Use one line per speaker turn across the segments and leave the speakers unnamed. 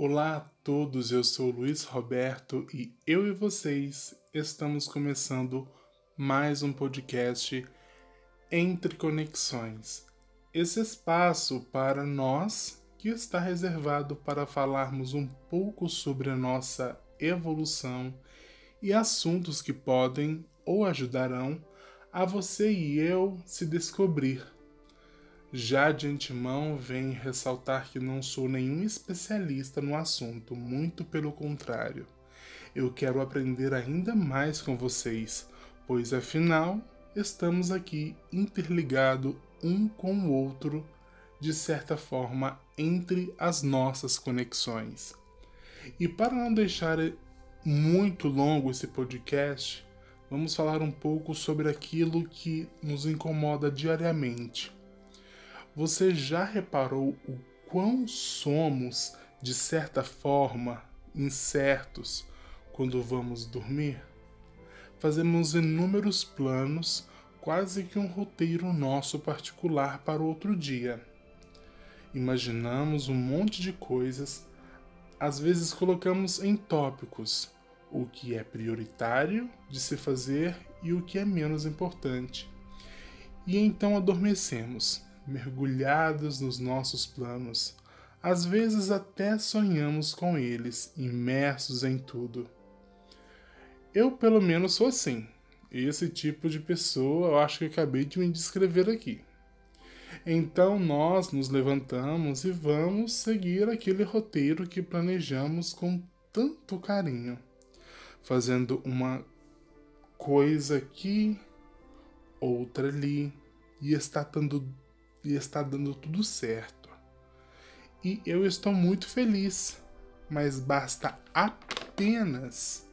Olá a todos, eu sou Luiz Roberto e eu e vocês estamos começando mais um podcast Entre Conexões. Esse espaço para nós que está reservado para falarmos um pouco sobre a nossa evolução e assuntos que podem ou ajudarão a você e eu se descobrir já de antemão, venho ressaltar que não sou nenhum especialista no assunto, muito pelo contrário. Eu quero aprender ainda mais com vocês, pois afinal estamos aqui interligados um com o outro, de certa forma, entre as nossas conexões. E para não deixar muito longo esse podcast, vamos falar um pouco sobre aquilo que nos incomoda diariamente você já reparou o quão somos, de certa forma, incertos quando vamos dormir? Fazemos inúmeros planos, quase que um roteiro nosso particular para o outro dia. Imaginamos um monte de coisas, às vezes colocamos em tópicos o que é prioritário de se fazer e o que é menos importante. E então adormecemos mergulhados nos nossos planos. Às vezes até sonhamos com eles, imersos em tudo. Eu, pelo menos, sou assim. Esse tipo de pessoa eu acho que acabei de me descrever aqui. Então nós nos levantamos e vamos seguir aquele roteiro que planejamos com tanto carinho, fazendo uma coisa aqui, outra ali, e está dando e está dando tudo certo. E eu estou muito feliz, mas basta apenas,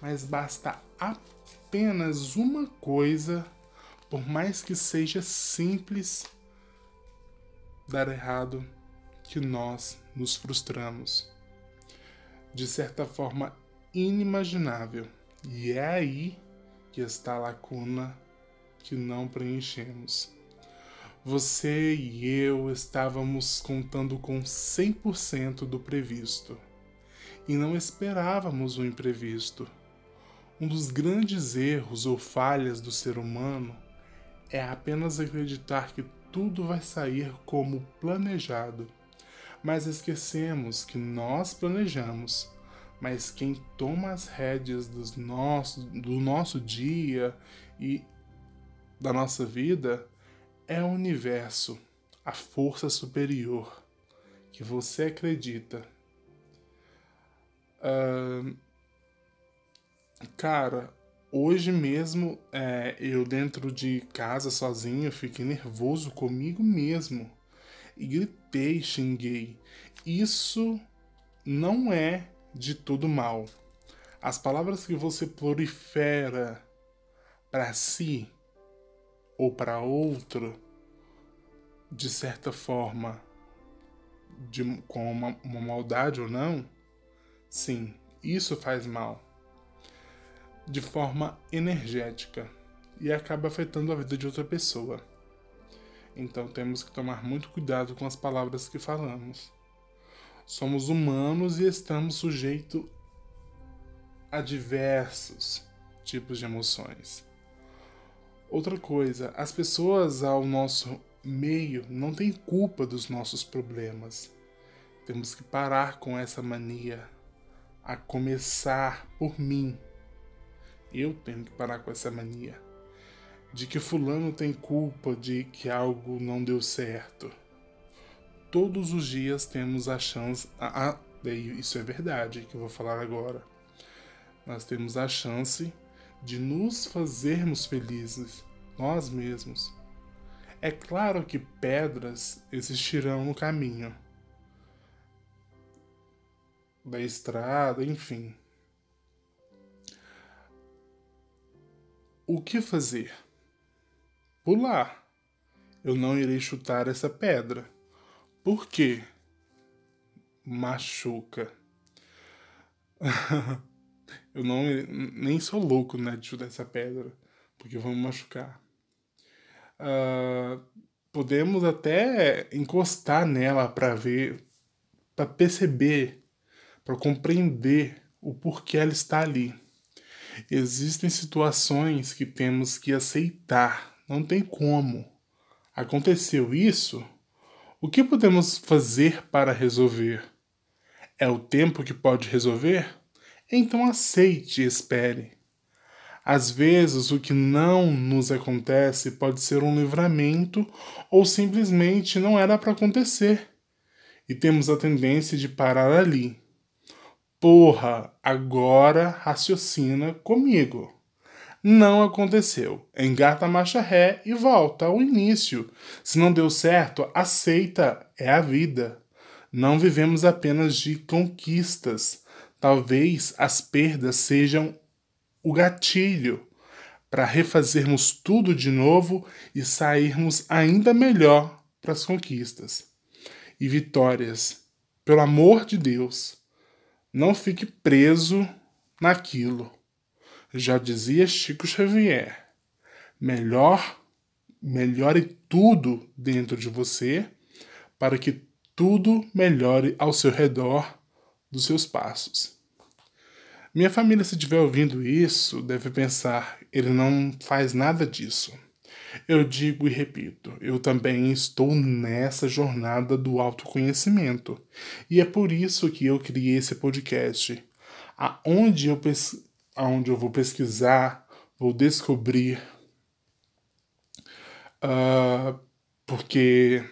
mas basta apenas uma coisa, por mais que seja simples, dar errado, que nós nos frustramos. De certa forma inimaginável. E é aí que está a lacuna que não preenchemos. Você e eu estávamos contando com 100% do previsto e não esperávamos o imprevisto. Um dos grandes erros ou falhas do ser humano é apenas acreditar que tudo vai sair como planejado, mas esquecemos que nós planejamos, mas quem toma as rédeas dos nossos, do nosso dia e da nossa vida é o universo, a força superior que você acredita. Uh, cara, hoje mesmo é, eu dentro de casa sozinho fiquei nervoso comigo mesmo e gritei, xinguei. Isso não é de todo mal. As palavras que você prolifera para si ou para outro, de certa forma, de, com uma, uma maldade ou não, sim, isso faz mal. De forma energética e acaba afetando a vida de outra pessoa. Então temos que tomar muito cuidado com as palavras que falamos. Somos humanos e estamos sujeitos a diversos tipos de emoções. Outra coisa, as pessoas ao nosso meio não têm culpa dos nossos problemas. Temos que parar com essa mania, a começar por mim. Eu tenho que parar com essa mania de que fulano tem culpa de que algo não deu certo. Todos os dias temos a chance, a, a, isso é verdade que eu vou falar agora. Nós temos a chance de nos fazermos felizes, nós mesmos. É claro que pedras existirão no caminho da estrada, enfim. O que fazer? Pular. Eu não irei chutar essa pedra. Por quê? Machuca. Eu não nem sou louco, né, de chutar essa pedra, porque vamos machucar. Uh, podemos até encostar nela para ver, para perceber para compreender o porquê ela está ali. Existem situações que temos que aceitar, não tem como. Aconteceu isso? O que podemos fazer para resolver? É o tempo que pode resolver? Então aceite e espere. Às vezes, o que não nos acontece pode ser um livramento ou simplesmente não era para acontecer. E temos a tendência de parar ali. Porra, agora raciocina comigo. Não aconteceu. Engata a marcha ré e volta ao início. Se não deu certo, aceita, é a vida. Não vivemos apenas de conquistas. Talvez as perdas sejam o gatilho para refazermos tudo de novo e sairmos ainda melhor para as conquistas e vitórias. Pelo amor de Deus, não fique preso naquilo. Já dizia Chico Xavier: melhor, melhore tudo dentro de você para que tudo melhore ao seu redor dos seus passos. Minha família, se estiver ouvindo isso, deve pensar: ele não faz nada disso. Eu digo e repito, eu também estou nessa jornada do autoconhecimento. E é por isso que eu criei esse podcast, aonde eu, pes... aonde eu vou pesquisar, vou descobrir. Uh, porque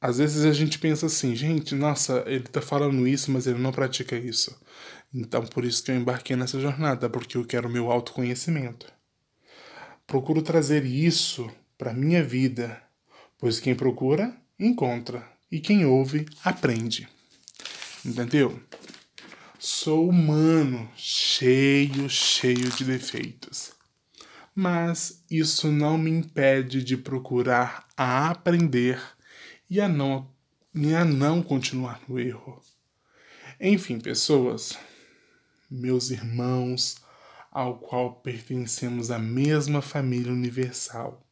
às vezes a gente pensa assim, gente, nossa, ele tá falando isso, mas ele não pratica isso. Então por isso que eu embarquei nessa jornada, porque eu quero meu autoconhecimento. Procuro trazer isso para minha vida, pois quem procura, encontra, e quem ouve, aprende. Entendeu? Sou humano, cheio, cheio de defeitos. Mas isso não me impede de procurar aprender e a não, e a não continuar no erro. Enfim, pessoas, meus irmãos, ao qual pertencemos à mesma família universal.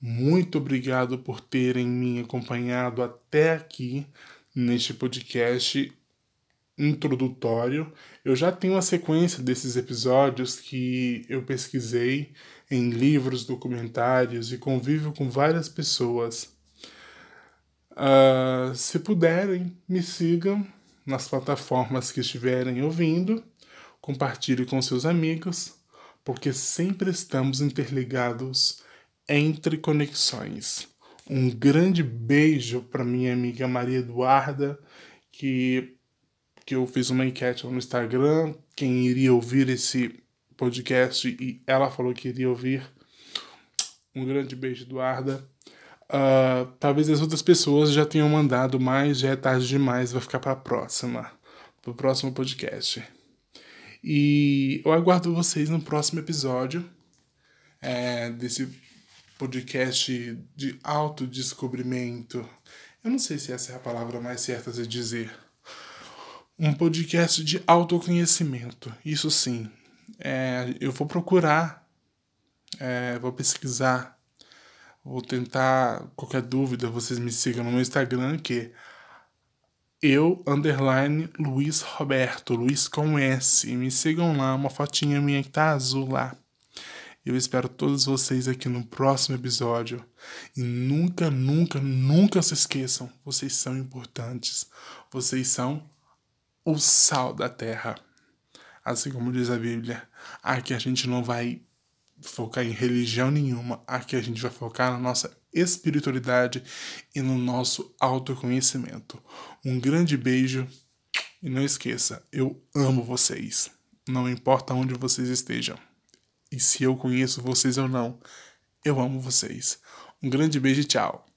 Muito obrigado por terem me acompanhado até aqui neste podcast introdutório. Eu já tenho a sequência desses episódios que eu pesquisei em livros, documentários e convivo com várias pessoas Uh, se puderem, me sigam nas plataformas que estiverem ouvindo, compartilhe com seus amigos, porque sempre estamos interligados entre conexões. Um grande beijo para minha amiga Maria Eduarda, que, que eu fiz uma enquete no Instagram, quem iria ouvir esse podcast e ela falou que iria ouvir. Um grande beijo, Eduarda. Uh, talvez as outras pessoas já tenham mandado, mas já é tarde demais, vai ficar para a próxima, para o próximo podcast. E eu aguardo vocês no próximo episódio é, desse podcast de autodescobrimento. Eu não sei se essa é a palavra mais certa a dizer. Um podcast de autoconhecimento, isso sim. É, eu vou procurar, é, vou pesquisar Vou tentar, qualquer dúvida, vocês me sigam no meu Instagram, que é eu, underline, Luiz Roberto, Luiz com S. E me sigam lá, uma fotinha minha que tá azul lá. Eu espero todos vocês aqui no próximo episódio. E nunca, nunca, nunca se esqueçam, vocês são importantes. Vocês são o sal da terra. Assim como diz a Bíblia, aqui a gente não vai focar em religião nenhuma. Aqui a gente vai focar na nossa espiritualidade e no nosso autoconhecimento. Um grande beijo e não esqueça, eu amo vocês. Não importa onde vocês estejam. E se eu conheço vocês ou não, eu amo vocês. Um grande beijo e tchau.